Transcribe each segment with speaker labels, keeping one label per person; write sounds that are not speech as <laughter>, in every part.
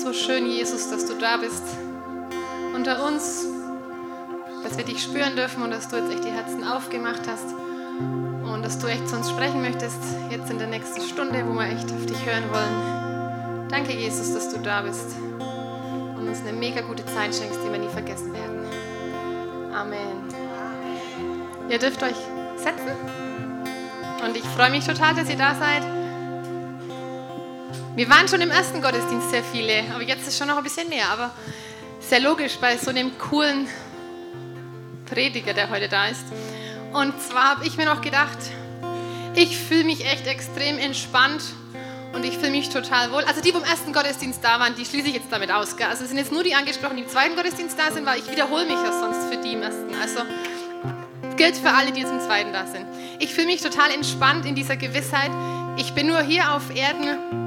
Speaker 1: so schön, Jesus, dass du da bist unter uns, dass wir dich spüren dürfen und dass du jetzt echt die Herzen aufgemacht hast und dass du echt zu uns sprechen möchtest, jetzt in der nächsten Stunde, wo wir echt auf dich hören wollen. Danke, Jesus, dass du da bist und uns eine mega gute Zeit schenkst, die wir nie vergessen werden. Amen. Ihr dürft euch setzen und ich freue mich total, dass ihr da seid. Wir waren schon im ersten Gottesdienst sehr viele, aber jetzt ist schon noch ein bisschen mehr. Aber sehr logisch bei so einem coolen Prediger, der heute da ist. Und zwar habe ich mir noch gedacht, ich fühle mich echt extrem entspannt und ich fühle mich total wohl. Also die, die vom ersten Gottesdienst da waren, die schließe ich jetzt damit aus. Also es sind jetzt nur die angesprochen, die im zweiten Gottesdienst da sind, weil ich wiederhole mich ja sonst für die im ersten. Also gilt für alle, die jetzt im zweiten da sind. Ich fühle mich total entspannt in dieser Gewissheit. Ich bin nur hier auf Erden,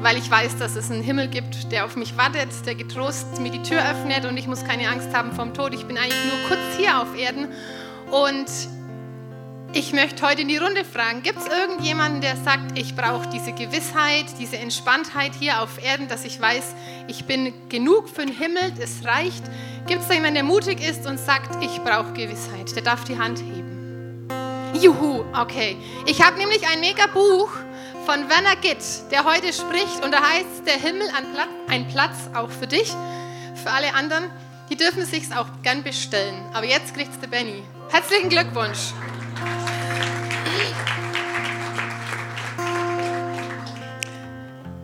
Speaker 1: weil ich weiß, dass es einen Himmel gibt, der auf mich wartet, der getrost mir die Tür öffnet und ich muss keine Angst haben vom Tod. Ich bin eigentlich nur kurz hier auf Erden und ich möchte heute in die Runde fragen, gibt es irgendjemanden, der sagt, ich brauche diese Gewissheit, diese Entspanntheit hier auf Erden, dass ich weiß, ich bin genug für den Himmel, es reicht? Gibt es da jemanden, der mutig ist und sagt, ich brauche Gewissheit? Der darf die Hand heben. Juhu, okay. Ich habe nämlich ein mega Buch von Werner Gitt, der heute spricht und da heißt der Himmel ein Platz auch für dich, für alle anderen. Die dürfen es sich auch gern bestellen. Aber jetzt kriegt es der Benny. Herzlichen Glückwunsch.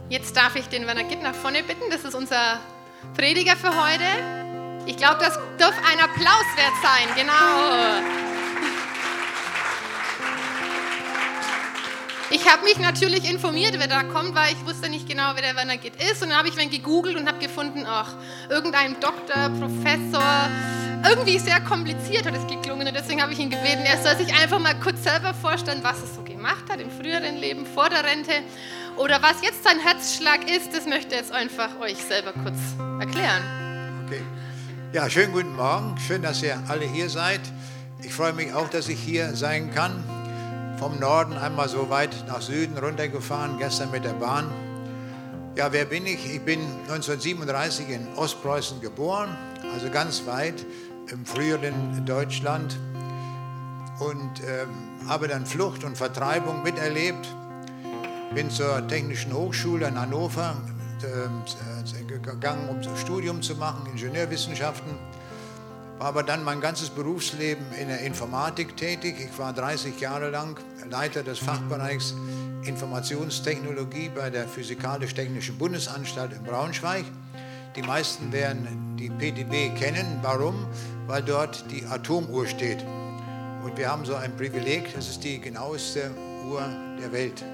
Speaker 1: Jetzt darf ich den Werner Gitt nach vorne bitten. Das ist unser Prediger für heute. Ich glaube, das darf ein Applaus wert sein. Genau. Ich habe mich natürlich informiert, wer da kommt, weil ich wusste nicht genau, wer der Werner Gitt ist. Und dann habe ich dann gegoogelt und habe gefunden, ach, irgendein Doktor, Professor, irgendwie sehr kompliziert hat es geklungen. Und deswegen habe ich ihn gebeten, er soll sich einfach mal kurz selber vorstellen, was er so gemacht hat im früheren Leben, vor der Rente. Oder was jetzt sein Herzschlag ist, das möchte jetzt einfach euch selber kurz erklären.
Speaker 2: Okay. Ja, schönen guten Morgen. Schön, dass ihr alle hier seid. Ich freue mich auch, dass ich hier sein kann vom Norden einmal so weit nach Süden runtergefahren, gestern mit der Bahn. Ja, wer bin ich? Ich bin 1937 in Ostpreußen geboren, also ganz weit im früheren Deutschland und ähm, habe dann Flucht und Vertreibung miterlebt. Bin zur Technischen Hochschule in Hannover äh, gegangen, um das Studium zu machen, Ingenieurwissenschaften war aber dann mein ganzes Berufsleben in der Informatik tätig. Ich war 30 Jahre lang Leiter des Fachbereichs Informationstechnologie bei der Physikalisch-Technischen Bundesanstalt in Braunschweig. Die meisten werden die PTB kennen. Warum? Weil dort die Atomuhr steht. Und wir haben so ein Privileg, das ist die genaueste Uhr der Welt.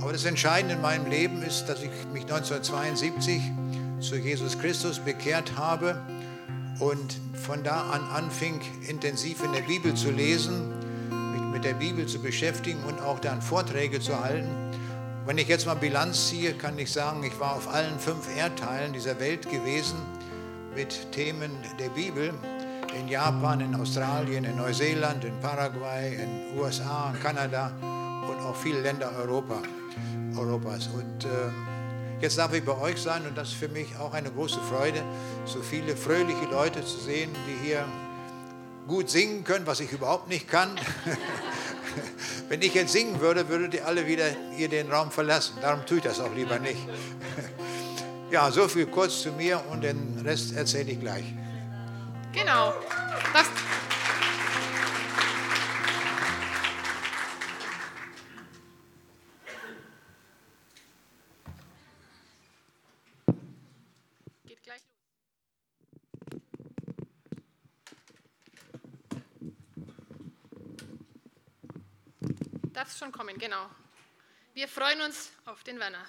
Speaker 2: Aber das Entscheidende in meinem Leben ist, dass ich mich 1972 zu Jesus Christus bekehrt habe und von da an anfing, intensiv in der Bibel zu lesen, mich mit der Bibel zu beschäftigen und auch dann Vorträge zu halten. Wenn ich jetzt mal Bilanz ziehe, kann ich sagen, ich war auf allen fünf Erdteilen dieser Welt gewesen mit Themen der Bibel. In Japan, in Australien, in Neuseeland, in Paraguay, in USA, in Kanada und auch viele Länder Europa, Europas. Und, äh, Jetzt darf ich bei euch sein und das ist für mich auch eine große Freude, so viele fröhliche Leute zu sehen, die hier gut singen können, was ich überhaupt nicht kann. <laughs> Wenn ich jetzt singen würde, würdet ihr alle wieder hier den Raum verlassen. Darum tue ich das auch lieber nicht. <laughs> Ja, so viel kurz zu mir und den Rest erzähle ich gleich.
Speaker 1: Genau. Das Darf es schon kommen, genau. Wir freuen uns auf den Werner.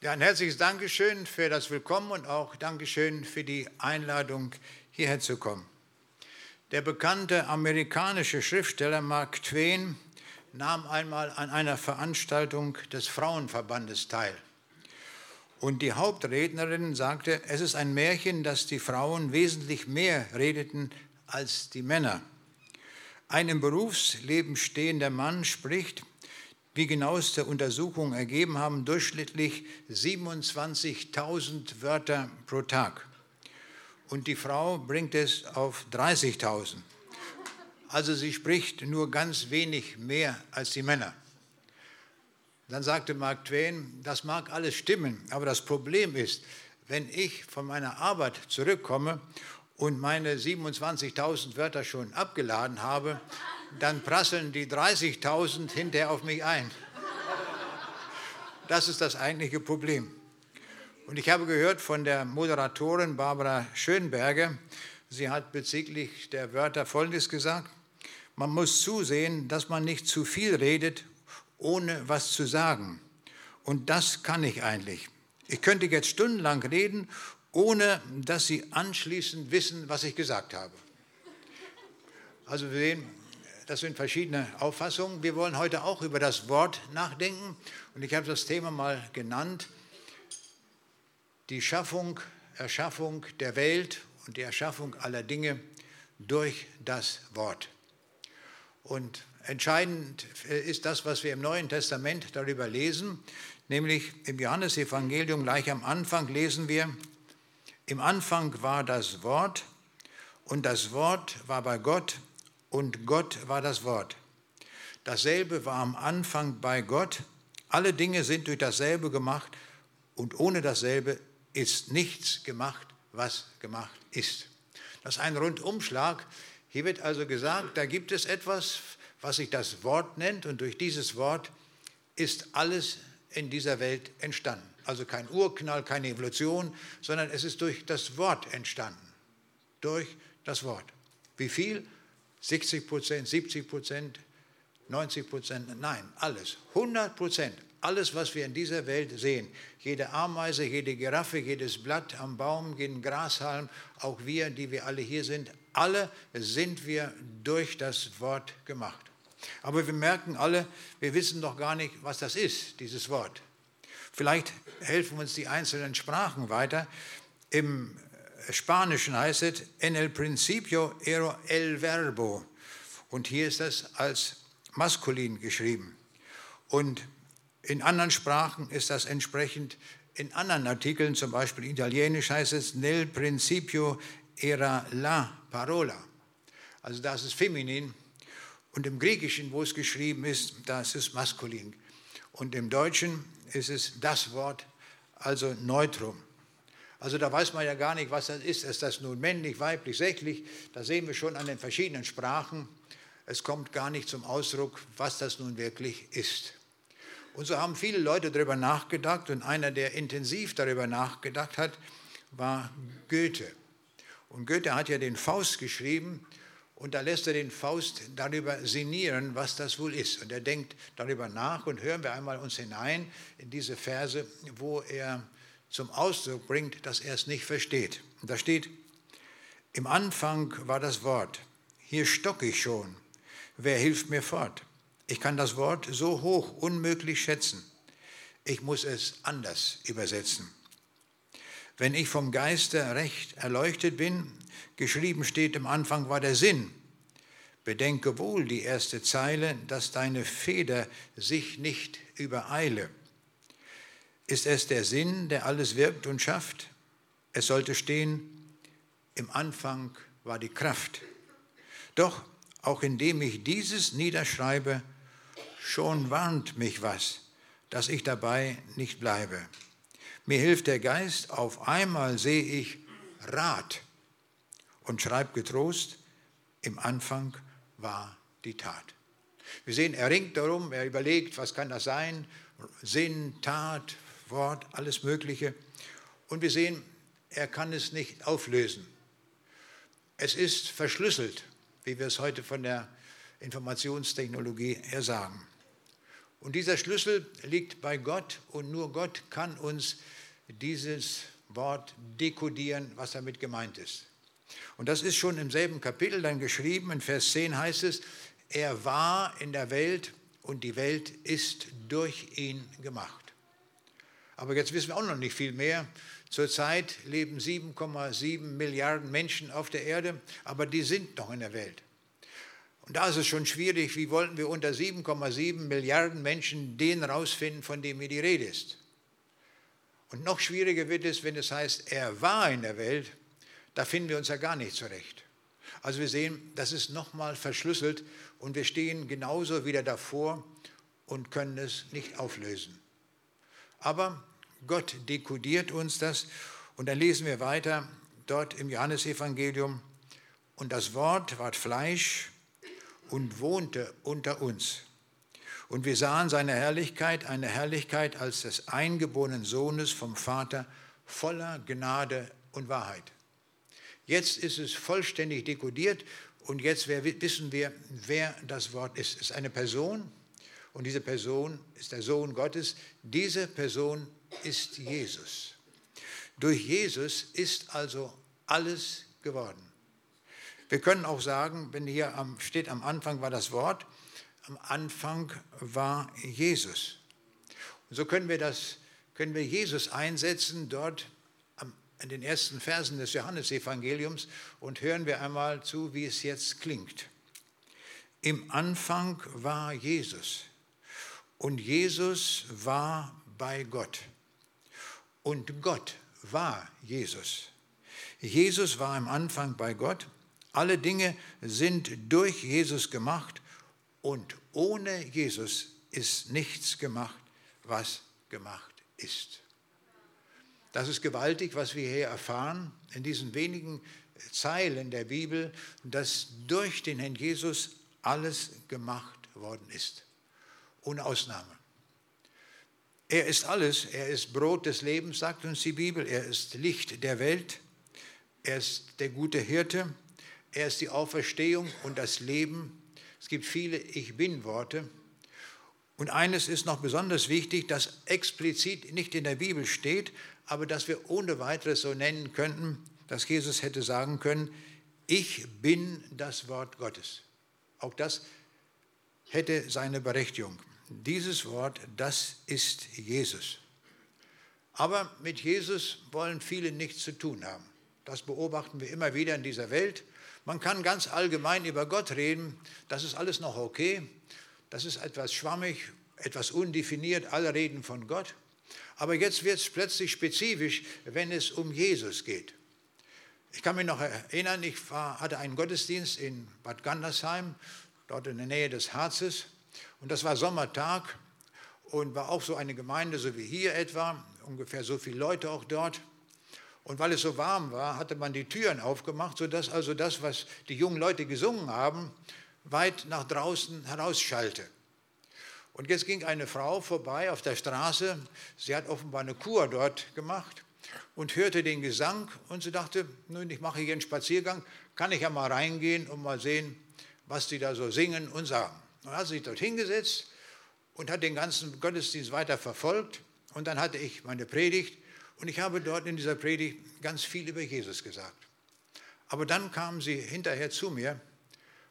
Speaker 2: Ja, ein herzliches Dankeschön für das Willkommen und auch Dankeschön für die Einladung, hierher zu kommen. Der bekannte amerikanische Schriftsteller Mark Twain nahm einmal an einer Veranstaltung des Frauenverbandes teil. Und die Hauptrednerin sagte, es ist ein Märchen, dass die Frauen wesentlich mehr redeten als die Männer. Ein im Berufsleben stehender Mann spricht, wie genaueste Untersuchungen ergeben haben, durchschnittlich 27.000 Wörter pro Tag. Und die Frau bringt es auf 30.000. Also sie spricht nur ganz wenig mehr als die Männer. Dann sagte Mark Twain, das mag alles stimmen, aber das Problem ist, wenn ich von meiner Arbeit zurückkomme und meine 27.000 Wörter schon abgeladen habe, dann prasseln die 30.000 hinterher auf mich ein. Das ist das eigentliche Problem. Und ich habe gehört von der Moderatorin Barbara Schönberger, sie hat bezüglich der Wörter Folgendes gesagt, man muss zusehen, dass man nicht zu viel redet, ohne was zu sagen. Und das kann ich eigentlich. Ich könnte jetzt stundenlang reden ohne dass sie anschließend wissen, was ich gesagt habe. Also wir sehen, das sind verschiedene Auffassungen. Wir wollen heute auch über das Wort nachdenken und ich habe das Thema mal genannt, die Schaffung, Erschaffung der Welt und die Erschaffung aller Dinge durch das Wort. Und entscheidend ist das, was wir im Neuen Testament darüber lesen, nämlich im Johannesevangelium gleich am Anfang lesen wir, im Anfang war das Wort und das Wort war bei Gott und Gott war das Wort. Dasselbe war am Anfang bei Gott. Alle Dinge sind durch dasselbe gemacht und ohne dasselbe ist nichts gemacht, was gemacht ist. Das ist ein Rundumschlag. Hier wird also gesagt, da gibt es etwas, was sich das Wort nennt und durch dieses Wort ist alles in dieser Welt entstanden also kein Urknall, keine Evolution, sondern es ist durch das Wort entstanden. Durch das Wort. Wie viel? 60 Prozent, 70 Prozent, 90 Prozent? Nein, alles. 100 Prozent. Alles, was wir in dieser Welt sehen, jede Ameise, jede Giraffe, jedes Blatt am Baum, jeden Grashalm, auch wir, die wir alle hier sind, alle sind wir durch das Wort gemacht. Aber wir merken alle, wir wissen doch gar nicht, was das ist, dieses Wort. Vielleicht helfen uns die einzelnen Sprachen weiter. Im Spanischen heißt es en el principio era el verbo. Und hier ist das als maskulin geschrieben. Und in anderen Sprachen ist das entsprechend in anderen Artikeln, zum Beispiel italienisch heißt es nel principio era la parola. Also das ist feminin. Und im Griechischen, wo es geschrieben ist, da ist maskulin. Und im Deutschen ist es das Wort, also Neutrum. Also da weiß man ja gar nicht, was das ist. Ist das nun männlich, weiblich, sächlich? Da sehen wir schon an den verschiedenen Sprachen. Es kommt gar nicht zum Ausdruck, was das nun wirklich ist. Und so haben viele Leute darüber nachgedacht und einer, der intensiv darüber nachgedacht hat, war Goethe. Und Goethe hat ja den Faust geschrieben und da lässt er den Faust darüber sinnieren, was das wohl ist. Und er denkt darüber nach und hören wir einmal uns hinein in diese Verse, wo er zum Ausdruck bringt, dass er es nicht versteht. Und da steht, im Anfang war das Wort, hier stocke ich schon, wer hilft mir fort? Ich kann das Wort so hoch unmöglich schätzen. Ich muss es anders übersetzen. Wenn ich vom Geiste recht erleuchtet bin, geschrieben steht im Anfang war der Sinn. Bedenke wohl die erste Zeile, dass deine Feder sich nicht übereile. Ist es der Sinn, der alles wirkt und schafft? Es sollte stehen, im Anfang war die Kraft. Doch auch indem ich dieses niederschreibe, schon warnt mich was, dass ich dabei nicht bleibe. Mir hilft der Geist, auf einmal sehe ich Rat und schreibt getrost, im Anfang war die Tat. Wir sehen, er ringt darum, er überlegt, was kann das sein, Sinn, Tat, Wort, alles Mögliche. Und wir sehen, er kann es nicht auflösen. Es ist verschlüsselt, wie wir es heute von der Informationstechnologie her sagen. Und dieser Schlüssel liegt bei Gott und nur Gott kann uns dieses Wort dekodieren, was damit gemeint ist. Und das ist schon im selben Kapitel dann geschrieben, in Vers 10 heißt es, er war in der Welt und die Welt ist durch ihn gemacht. Aber jetzt wissen wir auch noch nicht viel mehr. Zurzeit leben 7,7 Milliarden Menschen auf der Erde, aber die sind noch in der Welt. Und da ist es schon schwierig, wie wollten wir unter 7,7 Milliarden Menschen den rausfinden, von dem hier die Rede ist. Und noch schwieriger wird es, wenn es heißt, er war in der Welt, da finden wir uns ja gar nicht zurecht. Also wir sehen, das ist nochmal verschlüsselt und wir stehen genauso wieder davor und können es nicht auflösen. Aber Gott dekodiert uns das und dann lesen wir weiter dort im Johannesevangelium. Und das Wort ward Fleisch und wohnte unter uns. Und wir sahen seine Herrlichkeit, eine Herrlichkeit als des eingeborenen Sohnes vom Vater, voller Gnade und Wahrheit. Jetzt ist es vollständig dekodiert und jetzt wissen wir, wer das Wort ist. Es ist eine Person und diese Person ist der Sohn Gottes. Diese Person ist Jesus. Durch Jesus ist also alles geworden. Wir können auch sagen, wenn hier steht, am Anfang war das Wort, am Anfang war Jesus. Und so können wir, das, können wir Jesus einsetzen dort in den ersten Versen des Johannesevangeliums und hören wir einmal zu, wie es jetzt klingt. Im Anfang war Jesus und Jesus war bei Gott und Gott war Jesus. Jesus war im Anfang bei Gott. Alle Dinge sind durch Jesus gemacht und ohne Jesus ist nichts gemacht, was gemacht ist. Das ist gewaltig, was wir hier erfahren in diesen wenigen Zeilen der Bibel, dass durch den Herrn Jesus alles gemacht worden ist. Ohne Ausnahme. Er ist alles. Er ist Brot des Lebens, sagt uns die Bibel. Er ist Licht der Welt. Er ist der gute Hirte. Er ist die Auferstehung und das Leben. Es gibt viele Ich bin-Worte. Und eines ist noch besonders wichtig, das explizit nicht in der Bibel steht, aber das wir ohne weiteres so nennen könnten, dass Jesus hätte sagen können, ich bin das Wort Gottes. Auch das hätte seine Berechtigung. Dieses Wort, das ist Jesus. Aber mit Jesus wollen viele nichts zu tun haben. Das beobachten wir immer wieder in dieser Welt. Man kann ganz allgemein über Gott reden, das ist alles noch okay. Das ist etwas schwammig, etwas undefiniert, alle reden von Gott. Aber jetzt wird es plötzlich spezifisch, wenn es um Jesus geht. Ich kann mich noch erinnern, ich war, hatte einen Gottesdienst in Bad Gandersheim, dort in der Nähe des Harzes. Und das war Sommertag und war auch so eine Gemeinde, so wie hier etwa, ungefähr so viele Leute auch dort. Und weil es so warm war, hatte man die Türen aufgemacht, sodass also das, was die jungen Leute gesungen haben, weit nach draußen herausschallte. Und jetzt ging eine Frau vorbei auf der Straße, sie hat offenbar eine Kur dort gemacht und hörte den Gesang und sie dachte, nun, ich mache hier einen Spaziergang, kann ich ja mal reingehen und mal sehen, was die da so singen und sagen. Und hat sich dort hingesetzt und hat den ganzen Gottesdienst weiter verfolgt. Und dann hatte ich meine Predigt und ich habe dort in dieser Predigt ganz viel über Jesus gesagt. Aber dann kam sie hinterher zu mir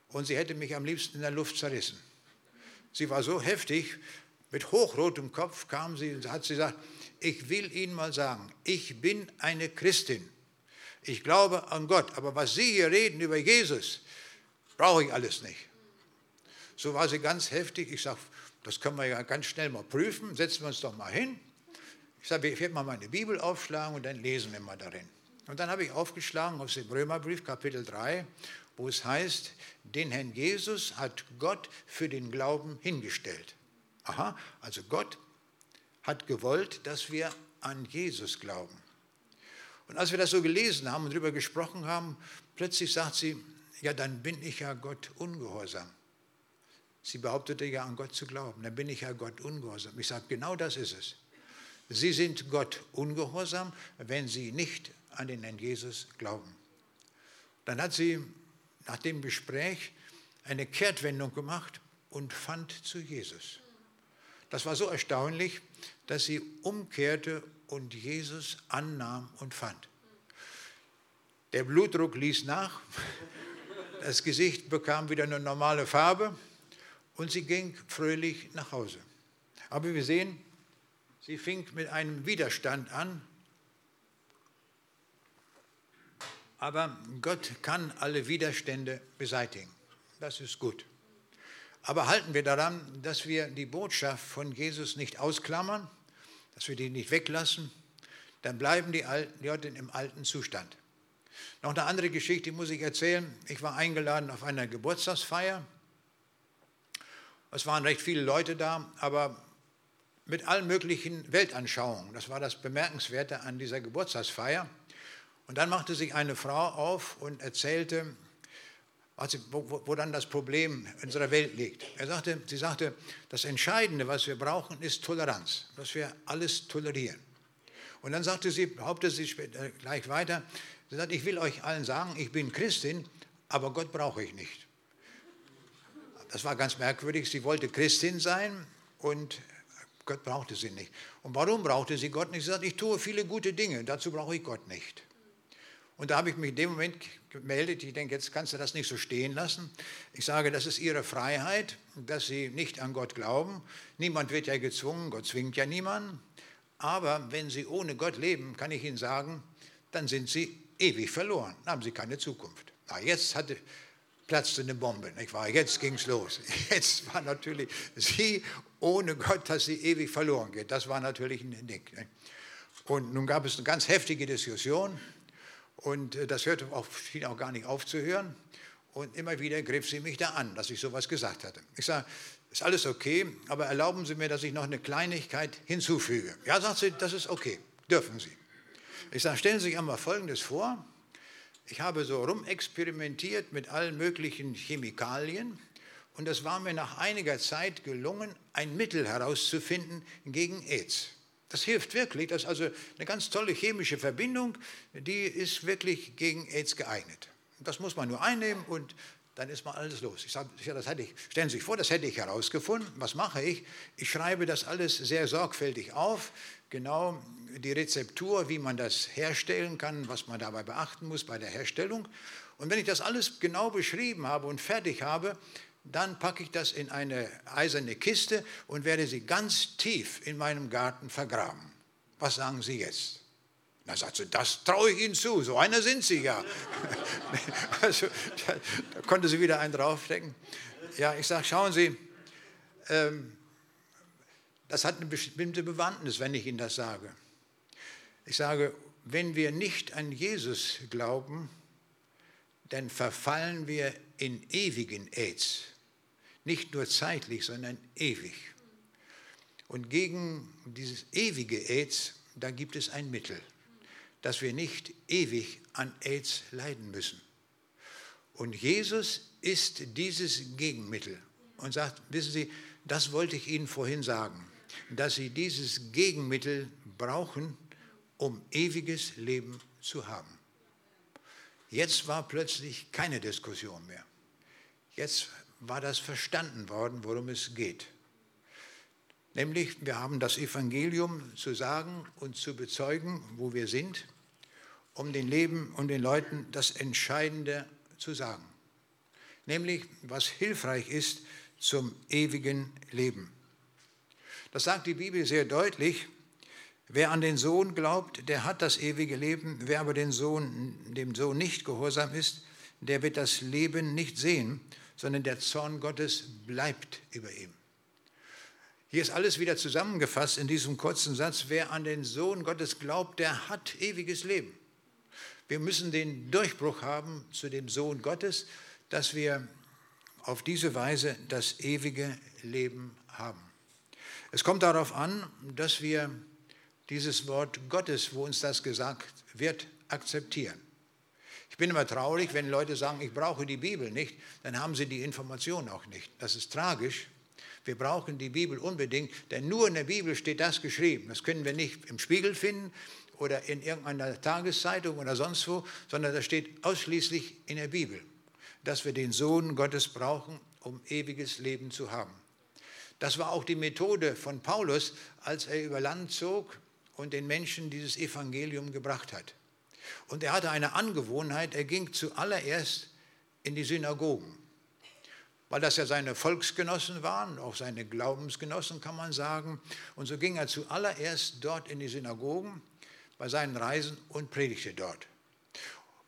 Speaker 2: und sie hätte mich am liebsten in der Luft zerrissen. Sie war so heftig, mit hochrotem Kopf kam sie und hat sie gesagt, ich will Ihnen mal sagen, ich bin eine Christin. Ich glaube an Gott, aber was Sie hier reden über Jesus, brauche ich alles nicht. So war sie ganz heftig. Ich sage, das können wir ja ganz schnell mal prüfen. Setzen wir uns doch mal hin. Ich sage, ich werde mal meine Bibel aufschlagen und dann lesen wir mal darin. Und dann habe ich aufgeschlagen aus dem Römerbrief, Kapitel 3, wo es heißt, den Herrn Jesus hat Gott für den Glauben hingestellt. Aha, also Gott hat gewollt, dass wir an Jesus glauben. Und als wir das so gelesen haben und darüber gesprochen haben, plötzlich sagt sie, ja, dann bin ich ja Gott ungehorsam. Sie behauptete ja an Gott zu glauben. Dann bin ich ja Gott ungehorsam. Ich sage, genau das ist es. Sie sind Gott ungehorsam, wenn Sie nicht an den Herrn Jesus glauben. Dann hat sie nach dem Gespräch eine Kehrtwendung gemacht und fand zu Jesus. Das war so erstaunlich, dass sie umkehrte und Jesus annahm und fand. Der Blutdruck ließ nach, <laughs> das Gesicht bekam wieder eine normale Farbe und sie ging fröhlich nach Hause. Aber wir sehen, Sie fing mit einem Widerstand an, aber Gott kann alle Widerstände beseitigen. Das ist gut. Aber halten wir daran, dass wir die Botschaft von Jesus nicht ausklammern, dass wir die nicht weglassen, dann bleiben die Leute im alten Zustand. Noch eine andere Geschichte muss ich erzählen. Ich war eingeladen auf einer Geburtstagsfeier. Es waren recht viele Leute da, aber mit allen möglichen Weltanschauungen. Das war das Bemerkenswerte an dieser Geburtstagsfeier. Und dann machte sich eine Frau auf und erzählte, wo, wo, dann das Problem unserer Welt liegt. Er sagte, sie sagte, das Entscheidende, was wir brauchen, ist Toleranz, dass wir alles tolerieren. Und dann sagte sie, behauptete sie später, gleich weiter, sie sagte, ich will euch allen sagen, ich bin Christin, aber Gott brauche ich nicht. Das war ganz merkwürdig. Sie wollte Christin sein und Gott brauchte sie nicht. Und warum brauchte sie Gott nicht? Sie sagte, ich tue viele gute Dinge, dazu brauche ich Gott nicht. Und da habe ich mich in dem Moment gemeldet, ich denke, jetzt kannst du das nicht so stehen lassen. Ich sage, das ist ihre Freiheit, dass sie nicht an Gott glauben. Niemand wird ja gezwungen, Gott zwingt ja niemanden. Aber wenn sie ohne Gott leben, kann ich Ihnen sagen, dann sind sie ewig verloren, dann haben sie keine Zukunft. Na, jetzt hatte, platzte eine Bombe, nicht wahr? Jetzt ging es los. <laughs> Jetzt war natürlich sie ohne Gott, dass sie ewig verloren geht. Das war natürlich ein Ding. Nicht? Und nun gab es eine ganz heftige Diskussion. Und äh, das hörte auch, schien auch gar nicht aufzuhören. Und immer wieder griff sie mich da an, dass ich sowas gesagt hatte. Ich sage, ist alles okay, aber erlauben Sie mir, dass ich noch eine Kleinigkeit hinzufüge. Ja, sagt sie, das ist okay, dürfen Sie. Ich sage, stellen Sie sich einmal Folgendes vor. Ich habe so rumexperimentiert mit allen möglichen Chemikalien und es war mir nach einiger Zeit gelungen, ein Mittel herauszufinden gegen AIDS. Das hilft wirklich. Das ist also eine ganz tolle chemische Verbindung, die ist wirklich gegen AIDS geeignet. Das muss man nur einnehmen und dann ist mal alles los. Ich sage, das hätte ich, stellen Sie sich vor, das hätte ich herausgefunden. Was mache ich? Ich schreibe das alles sehr sorgfältig auf, genau die Rezeptur, wie man das herstellen kann, was man dabei beachten muss bei der Herstellung. Und wenn ich das alles genau beschrieben habe und fertig habe, dann packe ich das in eine eiserne Kiste und werde sie ganz tief in meinem Garten vergraben. Was sagen Sie jetzt? Na, sagt sie, das traue ich Ihnen zu, so einer sind Sie ja. <laughs> also, da, da, konnte sie wieder einen draufstecken. Ja, ich sage, schauen Sie, ähm, das hat eine bestimmte Bewandtnis, wenn ich Ihnen das sage. Ich sage, wenn wir nicht an Jesus glauben, dann verfallen wir in ewigen AIDS. Nicht nur zeitlich, sondern ewig. Und gegen dieses ewige AIDS, da gibt es ein Mittel, dass wir nicht ewig an AIDS leiden müssen. Und Jesus ist dieses Gegenmittel und sagt, wissen Sie, das wollte ich Ihnen vorhin sagen, dass Sie dieses Gegenmittel brauchen, um ewiges Leben zu haben. Jetzt war plötzlich keine Diskussion mehr. Jetzt war das verstanden worden, worum es geht. Nämlich, wir haben das Evangelium zu sagen und zu bezeugen, wo wir sind, um den Leben und den Leuten das Entscheidende zu sagen. Nämlich, was hilfreich ist zum ewigen Leben. Das sagt die Bibel sehr deutlich. Wer an den Sohn glaubt, der hat das ewige Leben. Wer aber den Sohn, dem Sohn nicht gehorsam ist, der wird das Leben nicht sehen, sondern der Zorn Gottes bleibt über ihm. Hier ist alles wieder zusammengefasst in diesem kurzen Satz. Wer an den Sohn Gottes glaubt, der hat ewiges Leben. Wir müssen den Durchbruch haben zu dem Sohn Gottes, dass wir auf diese Weise das ewige Leben haben. Es kommt darauf an, dass wir dieses Wort Gottes, wo uns das gesagt wird, akzeptieren. Ich bin immer traurig, wenn Leute sagen, ich brauche die Bibel nicht, dann haben sie die Information auch nicht. Das ist tragisch. Wir brauchen die Bibel unbedingt, denn nur in der Bibel steht das geschrieben. Das können wir nicht im Spiegel finden oder in irgendeiner Tageszeitung oder sonst wo, sondern das steht ausschließlich in der Bibel, dass wir den Sohn Gottes brauchen, um ewiges Leben zu haben. Das war auch die Methode von Paulus, als er über Land zog und den Menschen dieses Evangelium gebracht hat. Und er hatte eine Angewohnheit, er ging zuallererst in die Synagogen. weil das ja seine Volksgenossen waren, auch seine Glaubensgenossen kann man sagen. Und so ging er zuallererst dort in die Synagogen bei seinen Reisen und predigte dort.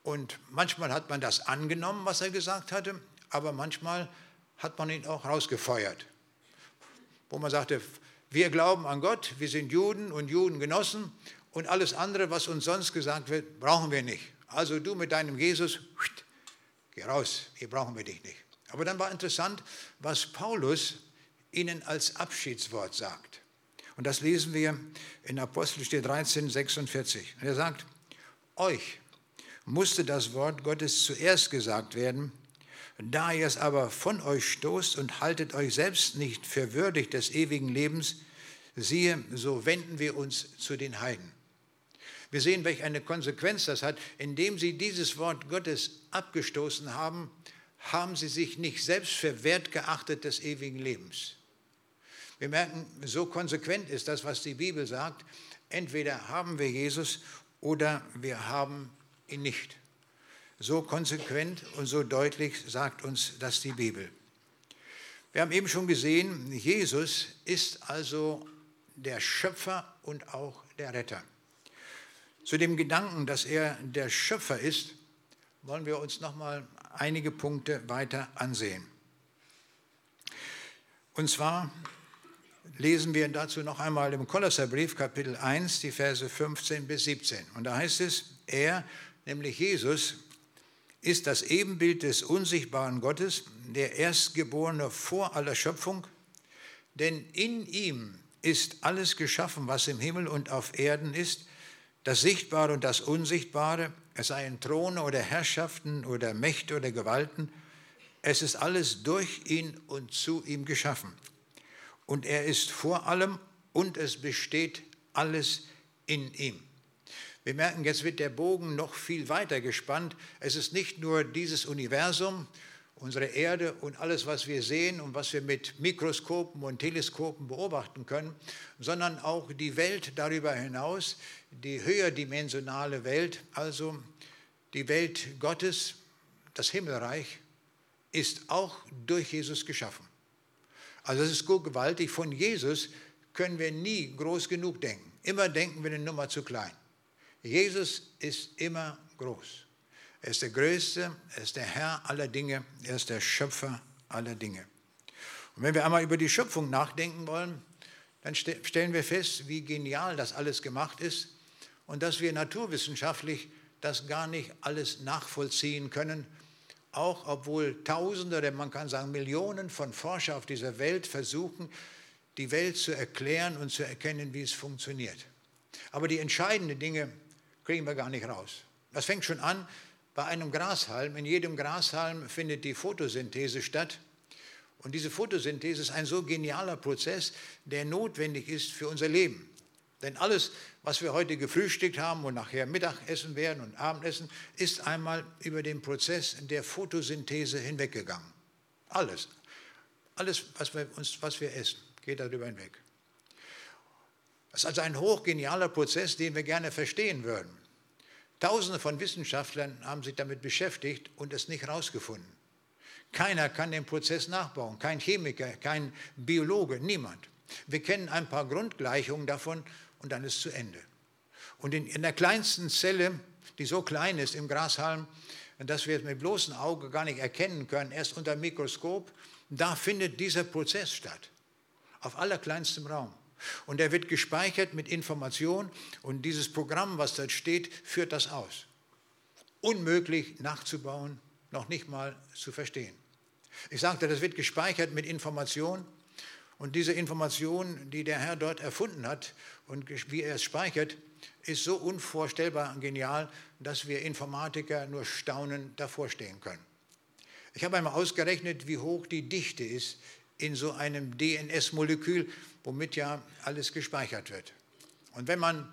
Speaker 2: Und manchmal hat man das angenommen, was er gesagt hatte, aber manchmal hat man ihn auch rausgefeuert, wo man sagte, wir glauben an Gott, wir sind Juden und Judengenossen und alles andere, was uns sonst gesagt wird, brauchen wir nicht. Also du mit deinem Jesus, geh raus, hier brauchen wir dich nicht. Aber dann war interessant, was Paulus ihnen als Abschiedswort sagt. Und das lesen wir in Apostelgeschichte 13, 46. Und er sagt, euch musste das Wort Gottes zuerst gesagt werden, da ihr es aber von euch stoßt und haltet euch selbst nicht für würdig des ewigen Lebens, siehe, so wenden wir uns zu den Heiden. Wir sehen, welche eine Konsequenz das hat. Indem sie dieses Wort Gottes abgestoßen haben, haben sie sich nicht selbst für wert geachtet des ewigen Lebens. Wir merken, so konsequent ist das, was die Bibel sagt. Entweder haben wir Jesus oder wir haben ihn nicht. So konsequent und so deutlich sagt uns das die Bibel. Wir haben eben schon gesehen, Jesus ist also der Schöpfer und auch der Retter. Zu dem Gedanken, dass er der Schöpfer ist, wollen wir uns noch mal einige Punkte weiter ansehen. Und zwar lesen wir dazu noch einmal im Kolosserbrief Kapitel 1 die Verse 15 bis 17. Und da heißt es, er, nämlich Jesus, ist das Ebenbild des unsichtbaren Gottes, der Erstgeborene vor aller Schöpfung, denn in ihm ist alles geschaffen, was im Himmel und auf Erden ist, das Sichtbare und das Unsichtbare, es seien Throne oder Herrschaften oder Mächte oder Gewalten, es ist alles durch ihn und zu ihm geschaffen. Und er ist vor allem und es besteht alles in ihm. Wir merken, jetzt wird der Bogen noch viel weiter gespannt. Es ist nicht nur dieses Universum, unsere Erde und alles, was wir sehen und was wir mit Mikroskopen und Teleskopen beobachten können, sondern auch die Welt darüber hinaus, die höherdimensionale Welt, also die Welt Gottes, das Himmelreich, ist auch durch Jesus geschaffen. Also es ist gut gewaltig. Von Jesus können wir nie groß genug denken. Immer denken wir eine Nummer zu klein. Jesus ist immer groß. Er ist der Größte, er ist der Herr aller Dinge, er ist der Schöpfer aller Dinge. Und wenn wir einmal über die Schöpfung nachdenken wollen, dann stellen wir fest, wie genial das alles gemacht ist und dass wir naturwissenschaftlich das gar nicht alles nachvollziehen können, auch obwohl Tausende oder man kann sagen Millionen von Forschern auf dieser Welt versuchen, die Welt zu erklären und zu erkennen, wie es funktioniert. Aber die entscheidenden Dinge kriegen wir gar nicht raus. Das fängt schon an bei einem Grashalm. In jedem Grashalm findet die Photosynthese statt. Und diese Photosynthese ist ein so genialer Prozess, der notwendig ist für unser Leben. Denn alles, was wir heute gefrühstückt haben und nachher Mittagessen werden und Abendessen, ist einmal über den Prozess der Photosynthese hinweggegangen. Alles. Alles, was wir, uns, was wir essen, geht darüber hinweg. Das ist also ein hochgenialer Prozess, den wir gerne verstehen würden. Tausende von Wissenschaftlern haben sich damit beschäftigt und es nicht herausgefunden. Keiner kann den Prozess nachbauen, kein Chemiker, kein Biologe, niemand. Wir kennen ein paar Grundgleichungen davon und dann ist es zu Ende. Und in, in der kleinsten Zelle, die so klein ist im Grashalm, dass wir es mit bloßem Auge gar nicht erkennen können, erst unter dem Mikroskop, da findet dieser Prozess statt. Auf allerkleinstem Raum. Und er wird gespeichert mit Information und dieses Programm, was dort steht, führt das aus. Unmöglich nachzubauen, noch nicht mal zu verstehen. Ich sagte, das wird gespeichert mit Information und diese Information, die der Herr dort erfunden hat und wie er es speichert, ist so unvorstellbar genial, dass wir Informatiker nur staunend davor stehen können. Ich habe einmal ausgerechnet, wie hoch die Dichte ist in so einem DNS-Molekül, womit ja alles gespeichert wird. Und wenn man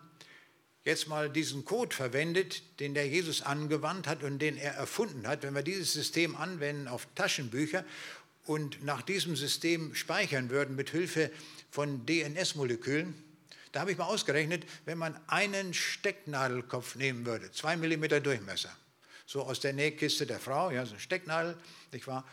Speaker 2: jetzt mal diesen Code verwendet, den der Jesus angewandt hat und den er erfunden hat, wenn wir dieses System anwenden auf Taschenbücher und nach diesem System speichern würden mit Hilfe von DNS-Molekülen, da habe ich mal ausgerechnet, wenn man einen Stecknadelkopf nehmen würde, zwei Millimeter Durchmesser, so aus der Nähkiste der Frau, ja, so eine Stecknadel, nicht wahr?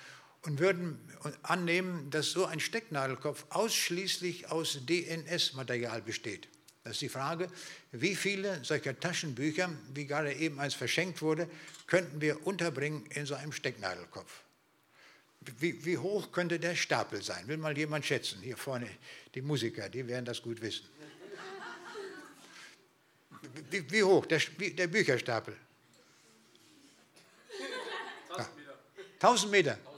Speaker 2: Und würden annehmen, dass so ein Stecknadelkopf ausschließlich aus DNS-Material besteht. Das ist die Frage, wie viele solcher Taschenbücher, wie gerade eben eins verschenkt wurde, könnten wir unterbringen in so einem Stecknadelkopf? Wie, wie, hoch könnte der Stapel sein? Will mal jemand schätzen? Hier vorne, die Musiker, die werden das gut wissen. Wie, wie hoch der, der, Bücherstapel? 1000 Meter. 1000 Meter.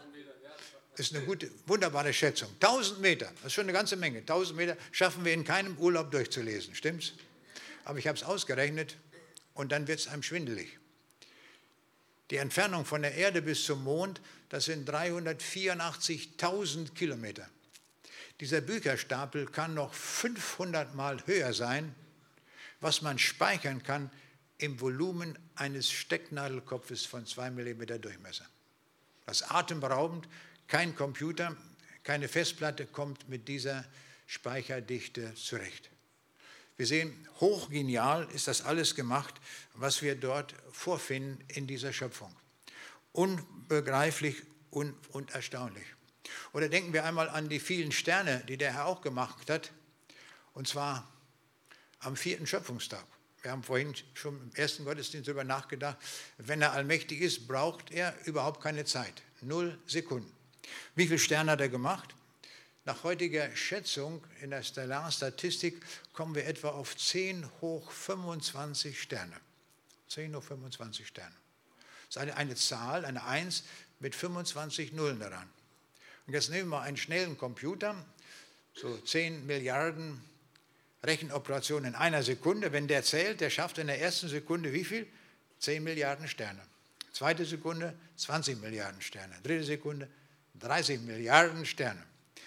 Speaker 2: Ist eine gute, wunderbare Schätzung. 1000 Meter, das ist schon eine ganze Menge. 1000 Meter schaffen wir in keinem Urlaub durchzulesen, stimmt's? Aber ich habe es ausgerechnet und dann wird es einem schwindelig. Die Entfernung von der Erde bis zum Mond, das sind 384.000 Kilometer. Dieser Bücherstapel kann noch 500 Mal höher sein, was man speichern kann im Volumen eines Stecknadelkopfes von 2 mm Durchmesser. Das ist atemberaubend, kein Computer, keine Festplatte kommt mit dieser Speicherdichte zurecht. Wir sehen, hochgenial ist das alles gemacht, was wir dort vorfinden in dieser Schöpfung. Unbegreiflich und, und erstaunlich. Oder denken wir einmal an die vielen Sterne, die der Herr auch gemacht hat, und zwar am vierten Schöpfungstag. Wir haben vorhin schon im ersten Gottesdienst darüber nachgedacht, wenn er allmächtig ist, braucht er überhaupt keine Zeit. Null Sekunden. Wie viele Sterne hat er gemacht? Nach heutiger Schätzung in der Stellarstatistik kommen wir etwa auf 10 hoch 25 Sterne. 10 hoch 25 Sterne. Das ist eine, eine Zahl, eine 1 mit 25 Nullen daran. Und jetzt nehmen wir einen schnellen Computer, so 10 Milliarden Rechenoperationen in einer Sekunde. Wenn der zählt, der schafft in der ersten Sekunde wie viel? 10 Milliarden Sterne. Zweite Sekunde 20 Milliarden Sterne. Dritte Sekunde 30 Milliarden Sterne.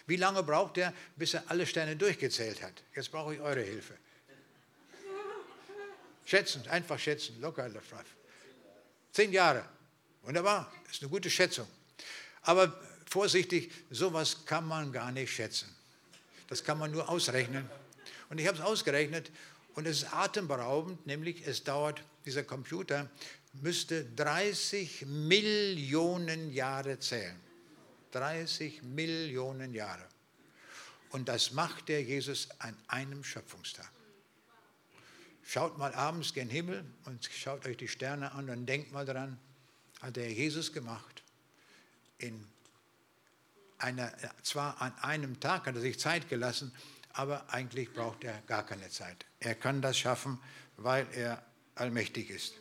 Speaker 2: Wie lange braucht er, bis er alle Sterne durchgezählt hat? Jetzt brauche ich eure Hilfe. Schätzen, einfach schätzen, locker. Zehn Jahre. Wunderbar, ist eine gute Schätzung. Aber vorsichtig, sowas kann man gar nicht schätzen. Das kann man nur ausrechnen. Und ich habe es ausgerechnet und es ist atemberaubend, nämlich es dauert, dieser Computer müsste 30 Millionen Jahre zählen. 30 Millionen Jahre. Und das macht der Jesus an einem Schöpfungstag. Schaut mal abends gen Himmel und schaut euch die Sterne an und denkt mal daran, hat der Jesus gemacht. In einer, zwar an einem Tag hat er sich Zeit gelassen, aber eigentlich braucht er gar keine Zeit. Er kann das schaffen, weil er allmächtig ist.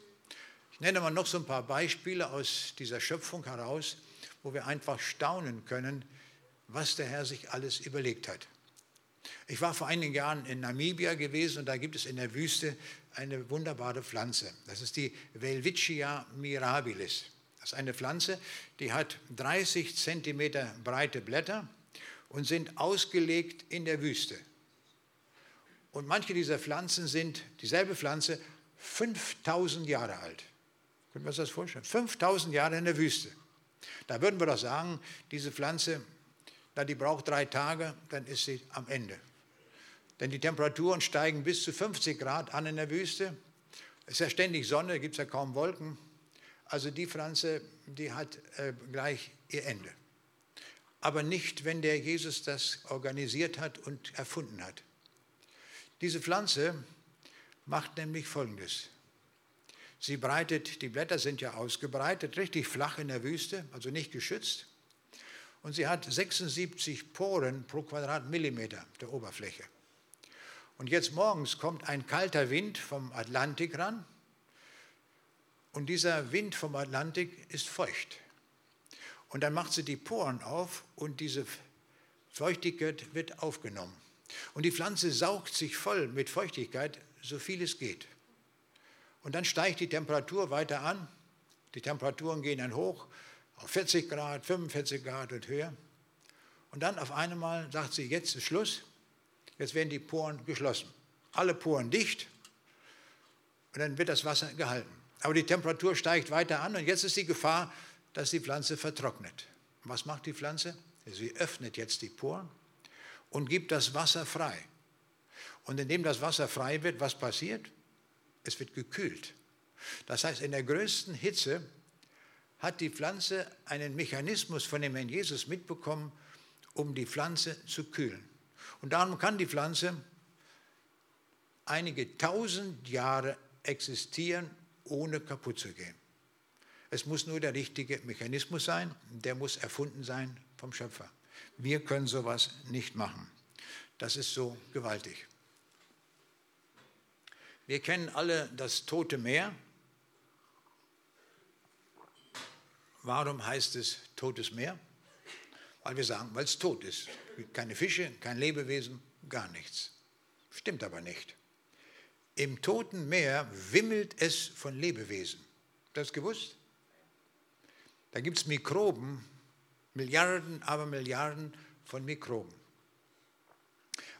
Speaker 2: Ich nenne mal noch so ein paar Beispiele aus dieser Schöpfung heraus, wo wir einfach staunen können, was der Herr sich alles überlegt hat. Ich war vor einigen Jahren in Namibia gewesen und da gibt es in der Wüste eine wunderbare Pflanze. Das ist die Welwitschia mirabilis. Das ist eine Pflanze, die hat 30 Zentimeter breite Blätter und sind ausgelegt in der Wüste. Und manche dieser Pflanzen sind, dieselbe Pflanze, 5000 Jahre alt. Können wir uns das vorstellen? 5000 Jahre in der Wüste. Da würden wir doch sagen, diese Pflanze, na, die braucht drei Tage, dann ist sie am Ende. Denn die Temperaturen steigen bis zu 50 Grad an in der Wüste. Es ist ja ständig Sonne, gibt es ja kaum Wolken. Also die Pflanze, die hat äh, gleich ihr Ende. Aber nicht, wenn der Jesus das organisiert hat und erfunden hat. Diese Pflanze macht nämlich Folgendes. Sie breitet, die Blätter sind ja ausgebreitet, richtig flach in der Wüste, also nicht geschützt. Und sie hat 76 Poren pro Quadratmillimeter der Oberfläche. Und jetzt morgens kommt ein kalter Wind vom Atlantik ran. Und dieser Wind vom Atlantik ist feucht. Und dann macht sie die Poren auf und diese Feuchtigkeit wird aufgenommen. Und die Pflanze saugt sich voll mit Feuchtigkeit, so viel es geht. Und dann steigt die Temperatur weiter an. Die Temperaturen gehen dann hoch auf 40 Grad, 45 Grad und höher. Und dann auf einmal sagt sie, jetzt ist Schluss, jetzt werden die Poren geschlossen. Alle Poren dicht und dann wird das Wasser gehalten. Aber die Temperatur steigt weiter an und jetzt ist die Gefahr, dass die Pflanze vertrocknet. Was macht die Pflanze? Sie öffnet jetzt die Poren und gibt das Wasser frei. Und indem das Wasser frei wird, was passiert? Es wird gekühlt. Das heißt, in der größten Hitze hat die Pflanze einen Mechanismus von dem Herrn Jesus mitbekommen, um die Pflanze zu kühlen. Und darum kann die Pflanze einige tausend Jahre existieren, ohne kaputt zu gehen. Es muss nur der richtige Mechanismus sein, der muss erfunden sein vom Schöpfer. Wir können sowas nicht machen. Das ist so gewaltig. Wir kennen alle das Tote Meer. Warum heißt es Totes Meer? Weil wir sagen, weil es tot ist. Keine Fische, kein Lebewesen, gar nichts. Stimmt aber nicht. Im Toten Meer wimmelt es von Lebewesen. Das gewusst? Da gibt es Mikroben, Milliarden, aber Milliarden von Mikroben.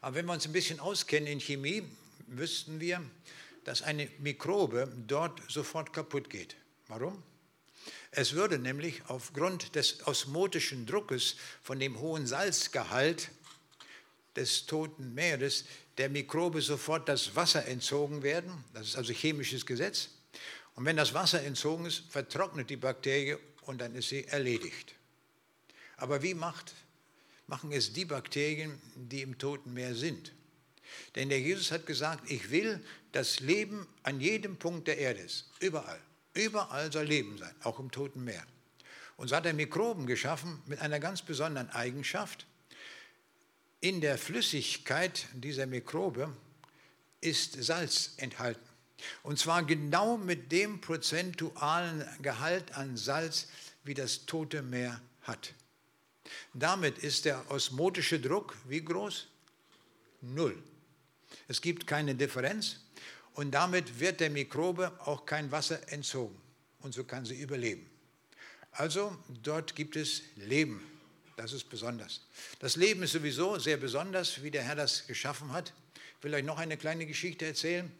Speaker 2: Aber wenn wir uns ein bisschen auskennen in Chemie, wüssten wir, dass eine Mikrobe dort sofort kaputt geht. Warum? Es würde nämlich aufgrund des osmotischen Druckes von dem hohen Salzgehalt des toten Meeres der Mikrobe sofort das Wasser entzogen werden. Das ist also chemisches Gesetz. Und wenn das Wasser entzogen ist, vertrocknet die Bakterie und dann ist sie erledigt. Aber wie macht, machen es die Bakterien, die im Toten Meer sind? Denn der Jesus hat gesagt, ich will, dass Leben an jedem Punkt der Erde ist. Überall. Überall soll Leben sein, auch im Toten Meer. Und so hat er Mikroben geschaffen mit einer ganz besonderen Eigenschaft. In der Flüssigkeit dieser Mikrobe ist Salz enthalten. Und zwar genau mit dem prozentualen Gehalt an Salz, wie das Tote Meer hat. Damit ist der osmotische Druck wie groß? Null. Es gibt keine Differenz und damit wird der Mikrobe auch kein Wasser entzogen und so kann sie überleben. Also dort gibt es Leben. Das ist besonders. Das Leben ist sowieso sehr besonders, wie der Herr das geschaffen hat. Ich will euch noch eine kleine Geschichte erzählen.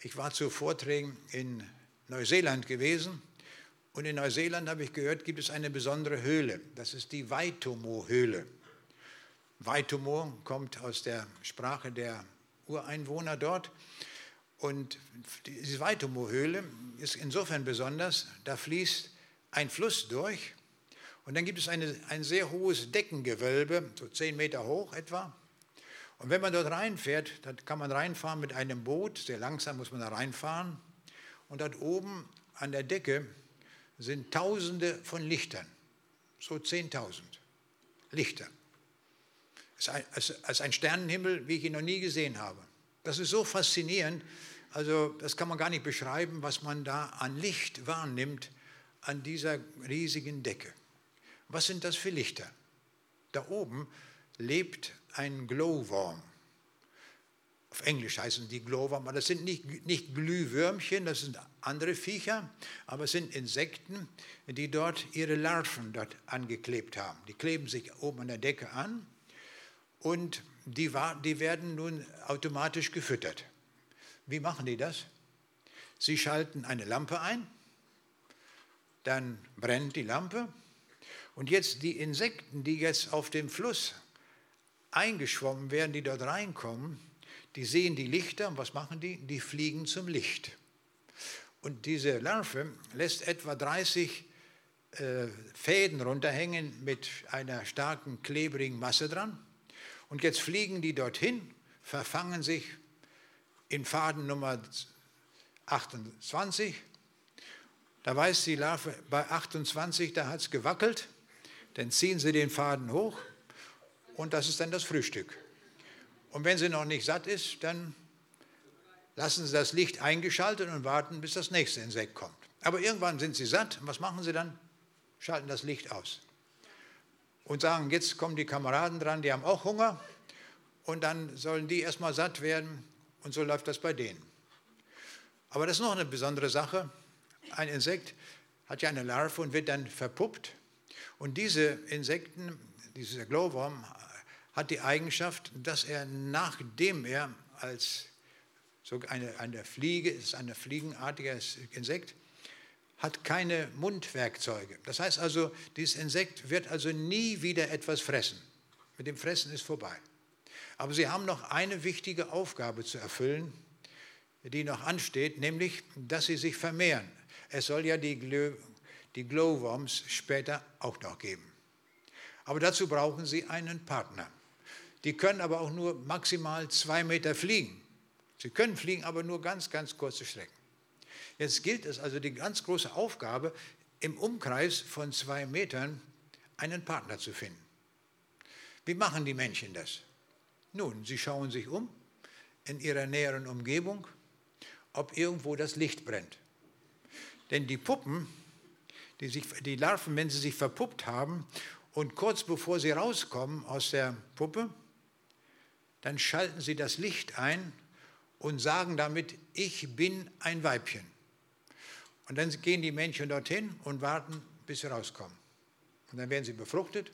Speaker 2: Ich war zu Vorträgen in Neuseeland gewesen und in Neuseeland habe ich gehört, gibt es eine besondere Höhle. Das ist die Waitomo-Höhle. Waitomo kommt aus der Sprache der Ureinwohner dort. Und diese Waitomo-Höhle ist insofern besonders, da fließt ein Fluss durch und dann gibt es eine, ein sehr hohes Deckengewölbe, so zehn Meter hoch etwa. Und wenn man dort reinfährt, dann kann man reinfahren mit einem Boot, sehr langsam muss man da reinfahren. Und dort oben an der Decke sind Tausende von Lichtern, so 10.000 Lichter. Es ist ein Sternenhimmel, wie ich ihn noch nie gesehen habe. Das ist so faszinierend, also das kann man gar nicht beschreiben, was man da an Licht wahrnimmt an dieser riesigen Decke. Was sind das für Lichter? Da oben lebt ein Glowworm. Auf Englisch heißen die Glowworm, aber das sind nicht, nicht Glühwürmchen, das sind andere Viecher, aber es sind Insekten, die dort ihre Larven dort angeklebt haben. Die kleben sich oben an der Decke an und die, die werden nun automatisch gefüttert. Wie machen die das? Sie schalten eine Lampe ein, dann brennt die Lampe und jetzt die Insekten, die jetzt auf dem Fluss eingeschwommen werden, die dort reinkommen, die sehen die Lichter und was machen die? Die fliegen zum Licht. Und diese Larve lässt etwa 30 äh, Fäden runterhängen mit einer starken, klebrigen Masse dran. Und jetzt fliegen die dorthin, verfangen sich in Faden Nummer 28. Da weiß die Larve, bei 28, da hat es gewackelt. Dann ziehen sie den Faden hoch und das ist dann das Frühstück. Und wenn sie noch nicht satt ist, dann lassen sie das Licht eingeschaltet und warten, bis das nächste Insekt kommt. Aber irgendwann sind sie satt. Und was machen sie dann? Schalten das Licht aus. Und sagen, jetzt kommen die Kameraden dran, die haben auch Hunger. Und dann sollen die erstmal satt werden. Und so läuft das bei denen. Aber das ist noch eine besondere Sache. Ein Insekt hat ja eine Larve und wird dann verpuppt. Und diese Insekten, dieser Glowworm, hat die Eigenschaft, dass er, nachdem er als so eine, eine Fliege, ist ein fliegenartiges Insekt, hat keine Mundwerkzeuge. Das heißt also, dieses Insekt wird also nie wieder etwas fressen. Mit dem Fressen ist vorbei. Aber sie haben noch eine wichtige Aufgabe zu erfüllen, die noch ansteht, nämlich, dass sie sich vermehren. Es soll ja die, die Glowworms später auch noch geben. Aber dazu brauchen sie einen Partner. Die können aber auch nur maximal zwei Meter fliegen. Sie können fliegen, aber nur ganz, ganz kurze Strecken. Jetzt gilt es also die ganz große Aufgabe, im Umkreis von zwei Metern einen Partner zu finden. Wie machen die Menschen das? Nun, sie schauen sich um in ihrer näheren Umgebung, ob irgendwo das Licht brennt. Denn die Puppen, die, sich, die Larven, wenn sie sich verpuppt haben und kurz bevor sie rauskommen aus der Puppe, dann schalten sie das Licht ein und sagen damit, ich bin ein Weibchen. Und dann gehen die Männchen dorthin und warten, bis sie rauskommen. Und dann werden sie befruchtet,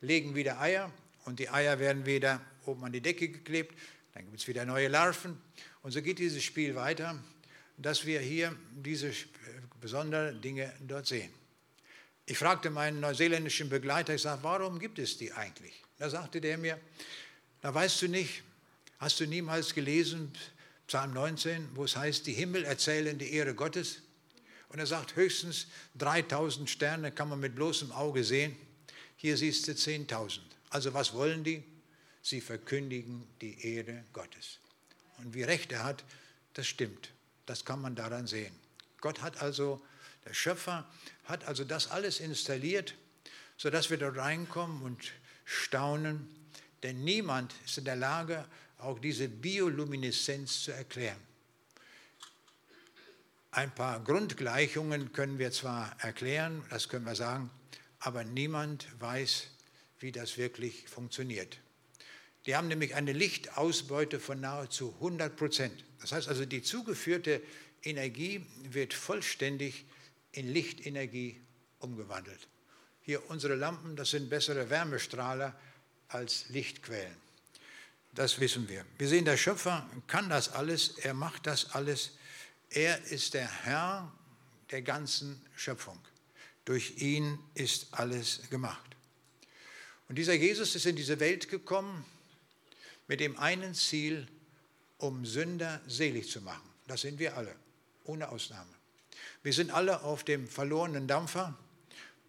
Speaker 2: legen wieder Eier und die Eier werden wieder oben an die Decke geklebt. Dann gibt es wieder neue Larven. Und so geht dieses Spiel weiter, dass wir hier diese besonderen Dinge dort sehen. Ich fragte meinen neuseeländischen Begleiter, ich sage, warum gibt es die eigentlich? Da sagte der mir, da weißt du nicht, hast du niemals gelesen, Psalm 19, wo es heißt, die Himmel erzählen die Ehre Gottes? Und er sagt, höchstens 3000 Sterne kann man mit bloßem Auge sehen. Hier siehst du 10.000. Also was wollen die? Sie verkündigen die Ehre Gottes. Und wie recht er hat, das stimmt. Das kann man daran sehen. Gott hat also, der Schöpfer hat also das alles installiert, sodass wir dort reinkommen und staunen. Denn niemand ist in der Lage, auch diese Biolumineszenz zu erklären. Ein paar Grundgleichungen können wir zwar erklären, das können wir sagen, aber niemand weiß, wie das wirklich funktioniert. Die haben nämlich eine Lichtausbeute von nahezu 100 Prozent. Das heißt also, die zugeführte Energie wird vollständig in Lichtenergie umgewandelt. Hier unsere Lampen, das sind bessere Wärmestrahler als Lichtquellen. Das wissen wir. Wir sehen, der Schöpfer kann das alles, er macht das alles er ist der Herr der ganzen Schöpfung. Durch ihn ist alles gemacht. Und dieser Jesus ist in diese Welt gekommen mit dem einen Ziel, um Sünder selig zu machen. Das sind wir alle, ohne Ausnahme. Wir sind alle auf dem verlorenen Dampfer,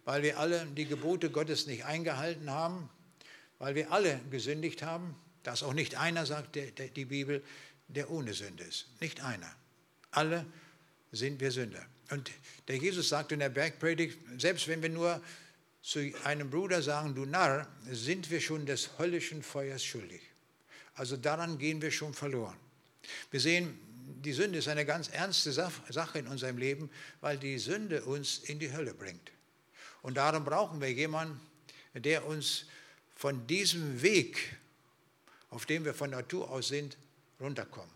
Speaker 2: weil wir alle die Gebote Gottes nicht eingehalten haben, weil wir alle gesündigt haben. Da ist auch nicht einer, sagt die Bibel, der ohne Sünde ist. Nicht einer. Alle sind wir Sünder. Und der Jesus sagt in der Bergpredigt, selbst wenn wir nur zu einem Bruder sagen, du Narr, sind wir schon des höllischen Feuers schuldig. Also daran gehen wir schon verloren. Wir sehen, die Sünde ist eine ganz ernste Sache in unserem Leben, weil die Sünde uns in die Hölle bringt. Und darum brauchen wir jemanden, der uns von diesem Weg, auf dem wir von Natur aus sind, runterkommen.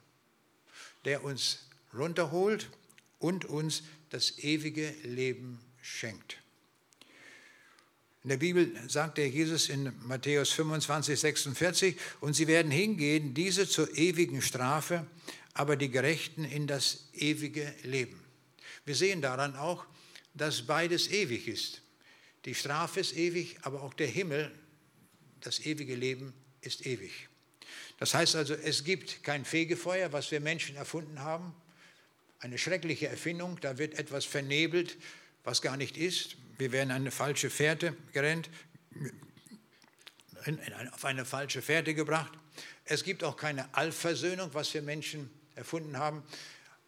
Speaker 2: Der uns runterholt und uns das ewige Leben schenkt. In der Bibel sagt der Jesus in Matthäus 25, 46, und sie werden hingehen, diese zur ewigen Strafe, aber die Gerechten in das ewige Leben. Wir sehen daran auch, dass beides ewig ist. Die Strafe ist ewig, aber auch der Himmel, das ewige Leben ist ewig. Das heißt also, es gibt kein Fegefeuer, was wir Menschen erfunden haben eine schreckliche Erfindung, da wird etwas vernebelt, was gar nicht ist. Wir werden eine falsche Fährte gerannt, auf eine falsche Fährte gebracht. Es gibt auch keine Allversöhnung, was wir Menschen erfunden haben.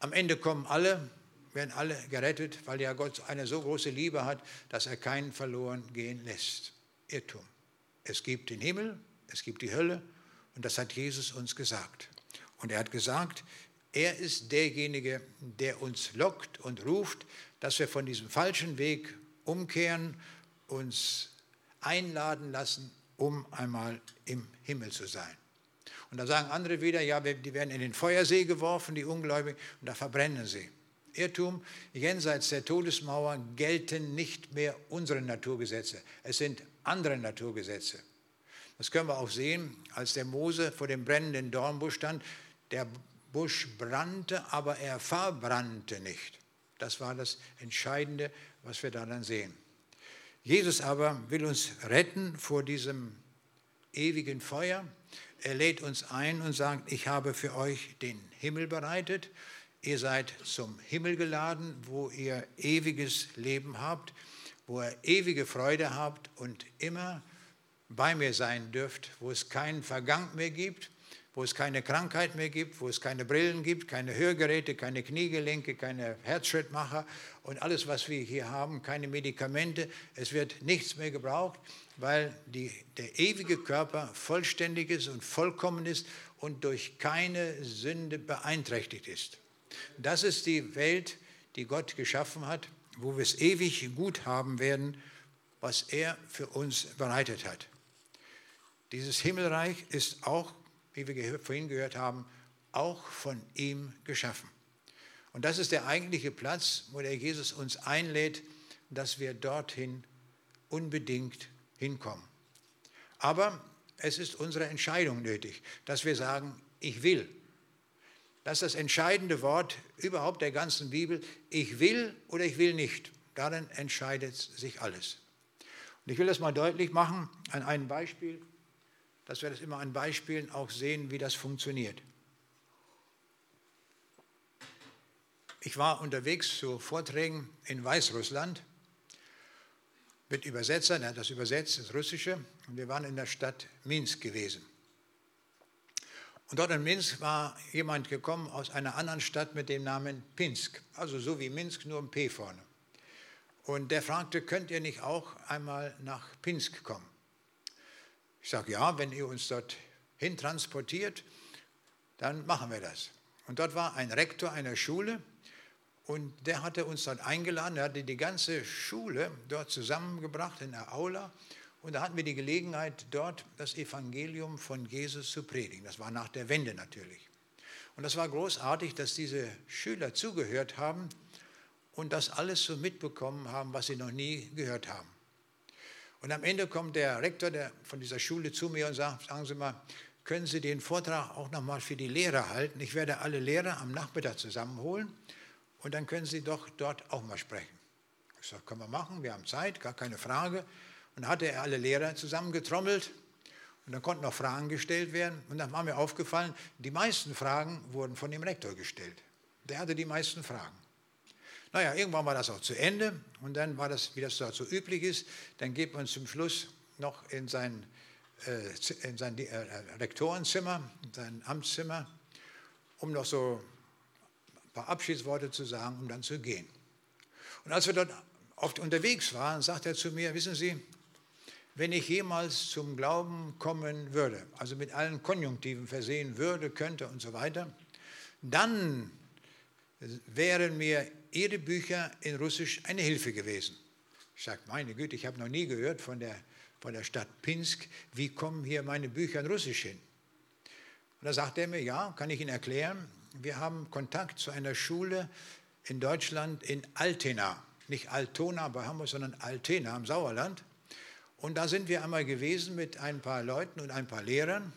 Speaker 2: Am Ende kommen alle, werden alle gerettet, weil ja Gott eine so große Liebe hat, dass er keinen verloren gehen lässt. Irrtum. Es gibt den Himmel, es gibt die Hölle und das hat Jesus uns gesagt. Und er hat gesagt, er ist derjenige, der uns lockt und ruft, dass wir von diesem falschen Weg umkehren, uns einladen lassen, um einmal im Himmel zu sein. Und da sagen andere wieder, ja, die werden in den Feuersee geworfen, die Ungläubigen, und da verbrennen sie. Irrtum, jenseits der Todesmauer gelten nicht mehr unsere Naturgesetze, es sind andere Naturgesetze. Das können wir auch sehen, als der Mose vor dem brennenden Dornbusch stand. Der Busch brannte, aber er verbrannte nicht. Das war das Entscheidende, was wir daran sehen. Jesus aber will uns retten vor diesem ewigen Feuer. Er lädt uns ein und sagt, ich habe für euch den Himmel bereitet. ihr seid zum Himmel geladen, wo ihr ewiges Leben habt, wo ihr ewige Freude habt und immer bei mir sein dürft, wo es keinen Vergang mehr gibt, wo es keine Krankheit mehr gibt, wo es keine Brillen gibt, keine Hörgeräte, keine Kniegelenke, keine Herzschrittmacher und alles, was wir hier haben, keine Medikamente. Es wird nichts mehr gebraucht, weil die, der ewige Körper vollständig ist und vollkommen ist und durch keine Sünde beeinträchtigt ist. Das ist die Welt, die Gott geschaffen hat, wo wir es ewig gut haben werden, was er für uns bereitet hat. Dieses Himmelreich ist auch wie wir vorhin gehört haben, auch von ihm geschaffen. Und das ist der eigentliche Platz, wo der Jesus uns einlädt, dass wir dorthin unbedingt hinkommen. Aber es ist unsere Entscheidung nötig, dass wir sagen, ich will. Das ist das entscheidende Wort überhaupt der ganzen Bibel. Ich will oder ich will nicht. Darin entscheidet sich alles. Und ich will das mal deutlich machen an einem Beispiel dass wir das immer an Beispielen auch sehen, wie das funktioniert. Ich war unterwegs zu Vorträgen in Weißrussland mit Übersetzern, er hat das übersetzt, das Russische, und wir waren in der Stadt Minsk gewesen. Und dort in Minsk war jemand gekommen aus einer anderen Stadt mit dem Namen Pinsk, also so wie Minsk, nur ein P vorne. Und der fragte, könnt ihr nicht auch einmal nach Pinsk kommen? Ich sage, ja, wenn ihr uns dorthin transportiert, dann machen wir das. Und dort war ein Rektor einer Schule und der hatte uns dort eingeladen, er hatte die ganze Schule dort zusammengebracht in der Aula und da hatten wir die Gelegenheit, dort das Evangelium von Jesus zu predigen. Das war nach der Wende natürlich. Und das war großartig, dass diese Schüler zugehört haben und das alles so mitbekommen haben, was sie noch nie gehört haben. Und am Ende kommt der Rektor der, von dieser Schule zu mir und sagt, sagen Sie mal, können Sie den Vortrag auch nochmal für die Lehrer halten? Ich werde alle Lehrer am Nachmittag zusammenholen und dann können Sie doch dort auch mal sprechen. Ich sage, können wir machen, wir haben Zeit, gar keine Frage. Und dann hatte er alle Lehrer zusammengetrommelt und dann konnten auch Fragen gestellt werden. Und dann war mir aufgefallen, die meisten Fragen wurden von dem Rektor gestellt. Der hatte die meisten Fragen. Naja, irgendwann war das auch zu Ende und dann war das, wie das dort so üblich ist, dann geht man zum Schluss noch in sein, äh, in sein äh, Rektorenzimmer, in sein Amtszimmer, um noch so ein paar Abschiedsworte zu sagen, um dann zu gehen. Und als wir dort oft unterwegs waren, sagt er zu mir, wissen Sie, wenn ich jemals zum Glauben kommen würde, also mit allen Konjunktiven versehen würde, könnte und so weiter, dann wären mir Ihre Bücher in Russisch eine Hilfe gewesen. Ich sage, meine Güte, ich habe noch nie gehört von der, von der Stadt Pinsk, wie kommen hier meine Bücher in Russisch hin? Und da sagt er mir, ja, kann ich Ihnen erklären, wir haben Kontakt zu einer Schule in Deutschland in Altena, nicht Altona bei Hamburg, sondern Altena im Sauerland. Und da sind wir einmal gewesen mit ein paar Leuten und ein paar Lehrern.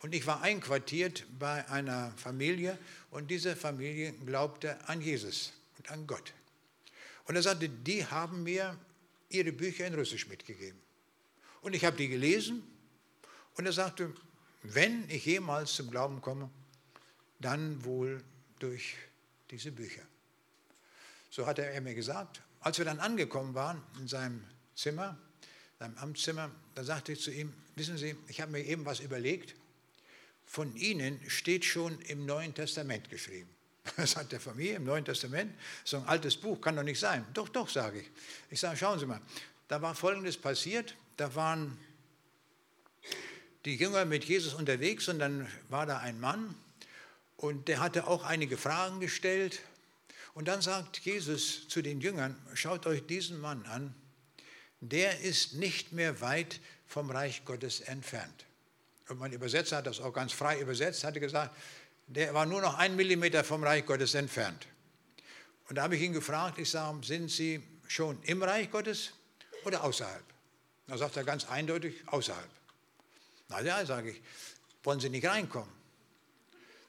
Speaker 2: Und ich war einquartiert bei einer Familie und diese Familie glaubte an Jesus an Gott. Und er sagte, die haben mir ihre Bücher in Russisch mitgegeben. Und ich habe die gelesen und er sagte, wenn ich jemals zum Glauben komme, dann wohl durch diese Bücher. So hat er mir gesagt. Als wir dann angekommen waren in seinem Zimmer, seinem Amtszimmer, da sagte ich zu ihm, wissen Sie, ich habe mir eben was überlegt von ihnen steht schon im Neuen Testament geschrieben. <laughs> Das hat der Familie im Neuen Testament. So ein altes Buch kann doch nicht sein. Doch, doch, sage ich. Ich sage, schauen Sie mal, da war Folgendes passiert. Da waren die Jünger mit Jesus unterwegs und dann war da ein Mann und der hatte auch einige Fragen gestellt. Und dann sagt Jesus zu den Jüngern, schaut euch diesen Mann an, der ist nicht mehr weit vom Reich Gottes entfernt und mein Übersetzer hat das auch ganz frei übersetzt, hatte gesagt, der war nur noch einen Millimeter vom Reich Gottes entfernt. Und da habe ich ihn gefragt, ich sage, sind Sie schon im Reich Gottes oder außerhalb? Da sagt er ganz eindeutig, außerhalb. Na ja, sage ich, wollen Sie nicht reinkommen?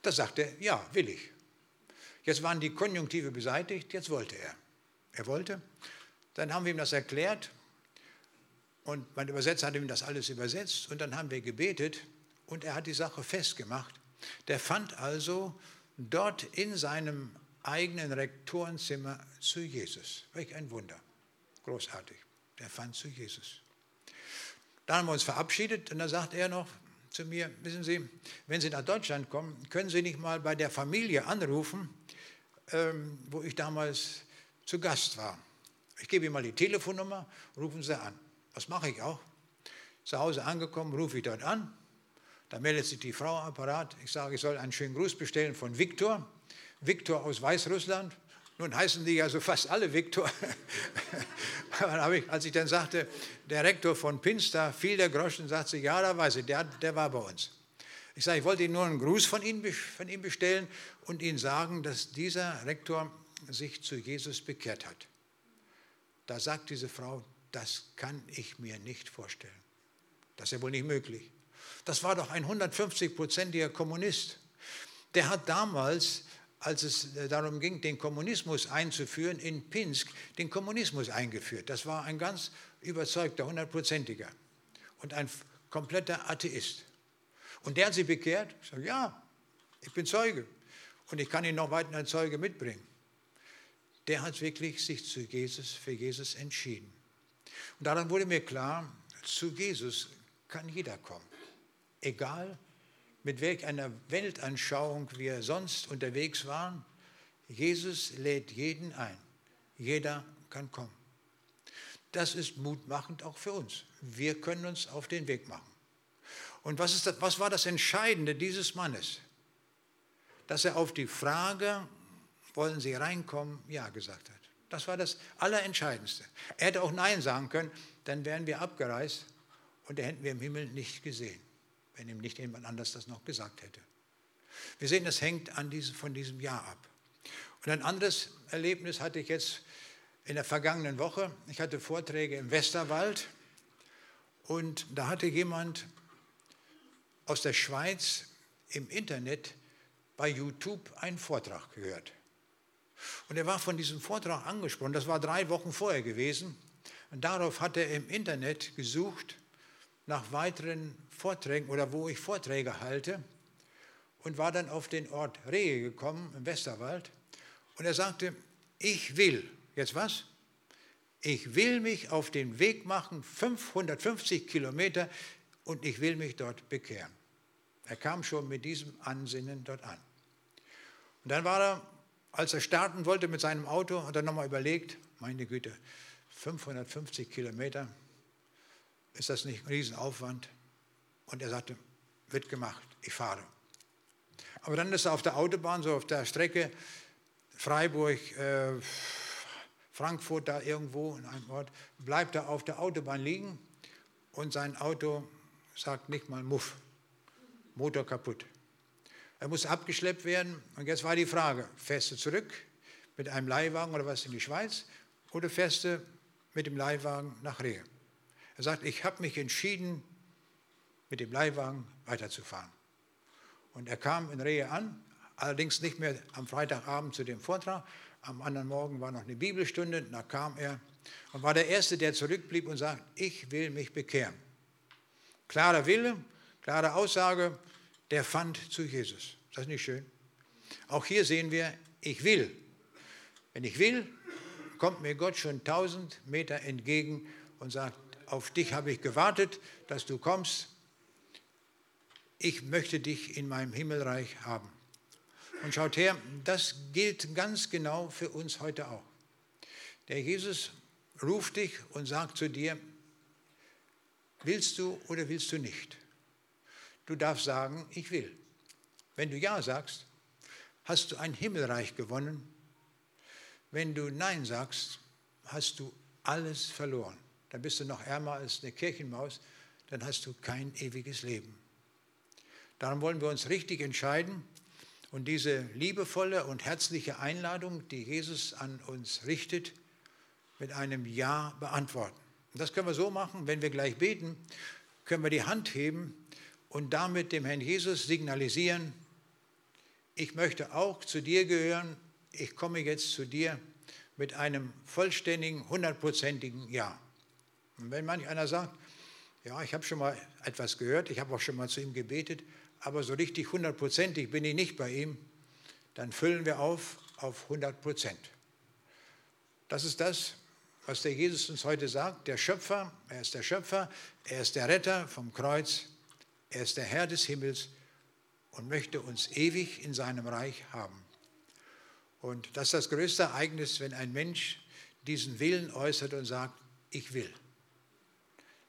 Speaker 2: Da sagt er, ja, will ich. Jetzt waren die Konjunktive beseitigt, jetzt wollte er. Er wollte. Dann haben wir ihm das erklärt und mein Übersetzer hat ihm das alles übersetzt und dann haben wir gebetet und er hat die Sache festgemacht. Der fand also dort in seinem eigenen Rektorenzimmer zu Jesus. Welch ein Wunder. Großartig. Der fand zu Jesus. Dann haben wir uns verabschiedet und da sagt er noch zu mir, wissen Sie, wenn Sie nach Deutschland kommen, können Sie nicht mal bei der Familie anrufen, ähm, wo ich damals zu Gast war. Ich gebe Ihnen mal die Telefonnummer, rufen Sie an. Das mache ich auch. Zu Hause angekommen, rufe ich dort an. Da meldet sich die Frau am Apparat. Ich sage, ich soll einen schönen Gruß bestellen von Viktor. Viktor aus Weißrussland. Nun heißen die ja so fast alle Viktor. <laughs> als ich dann sagte, der Rektor von Pinster, fiel der Groschen, sagte sie, ja, da weiß ich, der, der war bei uns. Ich sage, ich wollte Ihnen nur einen Gruß von Ihnen, von ihm bestellen und Ihnen sagen, dass dieser Rektor sich zu Jesus bekehrt hat. Da sagt diese Frau, das kann ich mir nicht vorstellen. Das ist ja wohl nicht möglich. Das war doch ein 150-prozentiger Kommunist. Der hat damals, als es äh, darum ging, den Kommunismus einzuführen, in Pinsk den Kommunismus eingeführt. Das war ein ganz überzeugter, hundertprozentiger und ein kompletter Atheist. Und der hat sie bekehrt. Ich sage, ja, ich bin Zeuge. Und ich kann ihn noch weiter als Zeuge mitbringen. Der hat wirklich sich zu Jesus, für Jesus entschieden. Und daran wurde mir klar, zu Jesus kann jeder kommen. Egal, mit welch einer Weltanschauung wir sonst unterwegs waren. Jesus lädt jeden ein. Jeder kann kommen. Das ist mutmachend auch für uns. Wir können uns auf den Weg machen. Und was, ist das, was war das Entscheidende dieses Mannes? Dass er auf die Frage, wollen Sie reinkommen, ja gesagt hat. Das war das Allerentscheidendste. Er hätte auch Nein sagen können, dann wären wir abgereist und hätten wir im Himmel nicht gesehen, wenn ihm nicht jemand anders das noch gesagt hätte. Wir sehen, das hängt an diesem, von diesem Jahr ab. Und ein anderes Erlebnis hatte ich jetzt in der vergangenen Woche. Ich hatte Vorträge im Westerwald und da hatte jemand aus der Schweiz im Internet bei YouTube einen Vortrag gehört. Und er war von diesem Vortrag angesprochen, das war drei Wochen vorher gewesen. Und darauf hat er im Internet gesucht nach weiteren Vorträgen oder wo ich Vorträge halte und war dann auf den Ort Rehe gekommen im Westerwald. Und er sagte, ich will, jetzt was? Ich will mich auf den Weg machen, 550 Kilometer, und ich will mich dort bekehren. Er kam schon mit diesem Ansinnen dort an. Und dann war er, als er starten wollte mit seinem Auto, hat er nochmal überlegt, meine Güte, 550 Kilometer, ist das nicht ein Riesenaufwand? Und er sagte, wird gemacht, ich fahre. Aber dann ist er auf der Autobahn, so auf der Strecke Freiburg, äh, Frankfurt, da irgendwo in einem Ort, bleibt er auf der Autobahn liegen und sein Auto sagt nicht mal Muff. Motor kaputt. Er muss abgeschleppt werden und jetzt war die Frage, fährst du zurück mit einem Leihwagen oder was in die Schweiz oder fährst du mit dem Leihwagen nach Rehe? Er sagt, ich habe mich entschieden, mit dem Leihwagen weiterzufahren. Und er kam in Rehe an, allerdings nicht mehr am Freitagabend zu dem Vortrag. Am anderen Morgen war noch eine Bibelstunde, da kam er und war der Erste, der zurückblieb und sagt, ich will mich bekehren. Klarer Wille, Klare Aussage, der fand zu Jesus. Ist das nicht schön? Auch hier sehen wir, ich will. Wenn ich will, kommt mir Gott schon tausend Meter entgegen und sagt, auf dich habe ich gewartet, dass du kommst. Ich möchte dich in meinem Himmelreich haben. Und schaut her, das gilt ganz genau für uns heute auch. Der Jesus ruft dich und sagt zu dir, willst du oder willst du nicht? Du darfst sagen, ich will. Wenn du Ja sagst, hast du ein Himmelreich gewonnen. Wenn du Nein sagst, hast du alles verloren. Dann bist du noch ärmer als eine Kirchenmaus, dann hast du kein ewiges Leben. Darum wollen wir uns richtig entscheiden und diese liebevolle und herzliche Einladung, die Jesus an uns richtet, mit einem Ja beantworten. Und das können wir so machen, wenn wir gleich beten, können wir die Hand heben und damit dem Herrn Jesus signalisieren, ich möchte auch zu dir gehören, ich komme jetzt zu dir mit einem vollständigen, hundertprozentigen Ja. Und wenn manch einer sagt, ja, ich habe schon mal etwas gehört, ich habe auch schon mal zu ihm gebetet, aber so richtig hundertprozentig bin ich nicht bei ihm, dann füllen wir auf auf 100 Prozent. Das ist das, was der Jesus uns heute sagt. Der Schöpfer, er ist der Schöpfer, er ist der Retter vom Kreuz, er ist der Herr des Himmels und möchte uns ewig in seinem Reich haben. Und das ist das größte Ereignis, wenn ein Mensch diesen Willen äußert und sagt, ich will.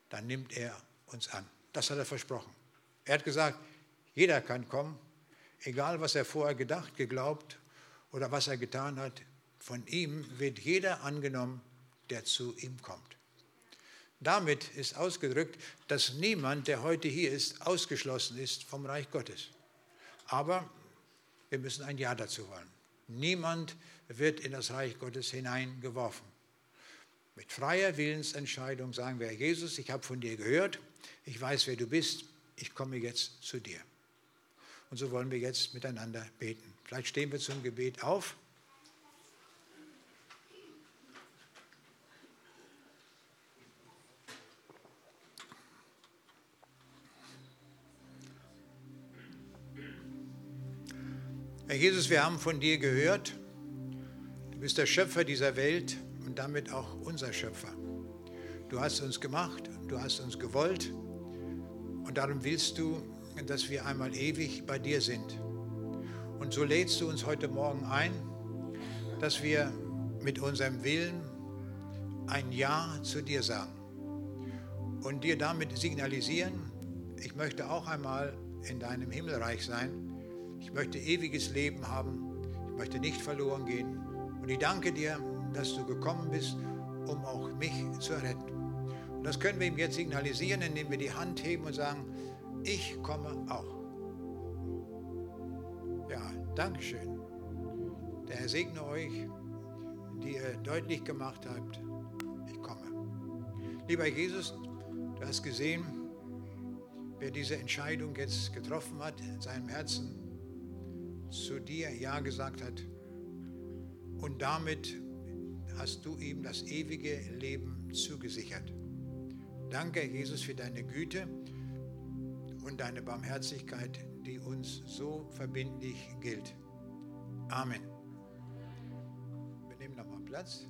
Speaker 2: Dann nimmt er uns an. Das hat er versprochen. Er hat gesagt, jeder kann kommen, egal was er vorher gedacht, geglaubt oder was er getan hat. Von ihm wird jeder angenommen, der zu ihm kommt. Damit ist ausgedrückt, dass niemand, der heute hier ist, ausgeschlossen ist vom Reich Gottes. Aber wir müssen ein Ja dazu wollen. Niemand wird in das Reich Gottes hineingeworfen. Mit freier Willensentscheidung sagen wir, Jesus, ich habe von dir gehört, ich weiß, wer du bist, ich komme jetzt zu dir. Und so wollen wir jetzt miteinander beten. Vielleicht stehen wir zum Gebet auf. Herr Jesus, wir haben von dir gehört. Du bist der Schöpfer dieser Welt und damit auch unser Schöpfer. Du hast uns gemacht, du hast uns gewollt und darum willst du, dass wir einmal ewig bei dir sind. Und so lädst du uns heute Morgen ein, dass wir mit unserem Willen ein Ja zu dir sagen und dir damit signalisieren, ich möchte auch einmal in deinem Himmelreich sein ich möchte ewiges Leben haben. Ich möchte nicht verloren gehen. Und ich danke dir, dass du gekommen bist, um auch mich zu retten. Und das können wir ihm jetzt signalisieren, indem wir die Hand heben und sagen, ich komme auch. Ja, Dankeschön. Der Herr segne euch, die ihr deutlich gemacht habt, ich komme. Lieber Jesus, du hast gesehen, wer diese Entscheidung jetzt getroffen hat in seinem Herzen, zu dir Ja gesagt hat. Und damit hast du ihm das ewige Leben zugesichert. Danke, Jesus, für deine Güte und deine Barmherzigkeit, die uns so verbindlich gilt. Amen. Wir nehmen nochmal Platz.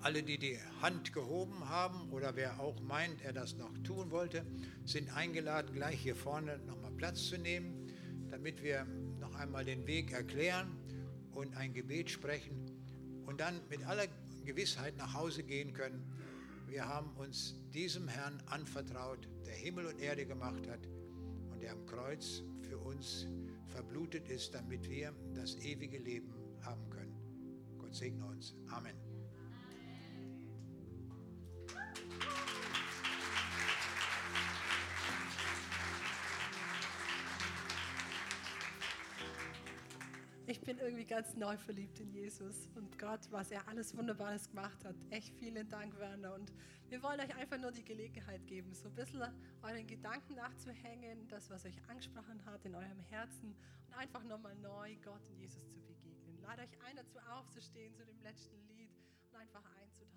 Speaker 2: Alle, die die Hand gehoben haben oder wer auch meint, er das noch tun wollte, sind eingeladen, gleich hier vorne nochmal Platz zu nehmen damit wir noch einmal den Weg erklären und ein Gebet sprechen und dann mit aller Gewissheit nach Hause gehen können. Wir haben uns diesem Herrn anvertraut, der Himmel und Erde gemacht hat und der am Kreuz für uns verblutet ist, damit wir das ewige Leben haben können. Gott segne uns. Amen.
Speaker 3: Ich bin irgendwie ganz neu verliebt in Jesus und Gott, was er alles Wunderbares gemacht hat. Echt vielen Dank, Werner. Und wir wollen euch einfach nur die Gelegenheit geben, so ein bisschen euren Gedanken nachzuhängen, das, was euch angesprochen hat in eurem Herzen und einfach nochmal neu Gott und Jesus zu begegnen. Lade euch ein, dazu aufzustehen zu dem letzten Lied und einfach einzutauchen in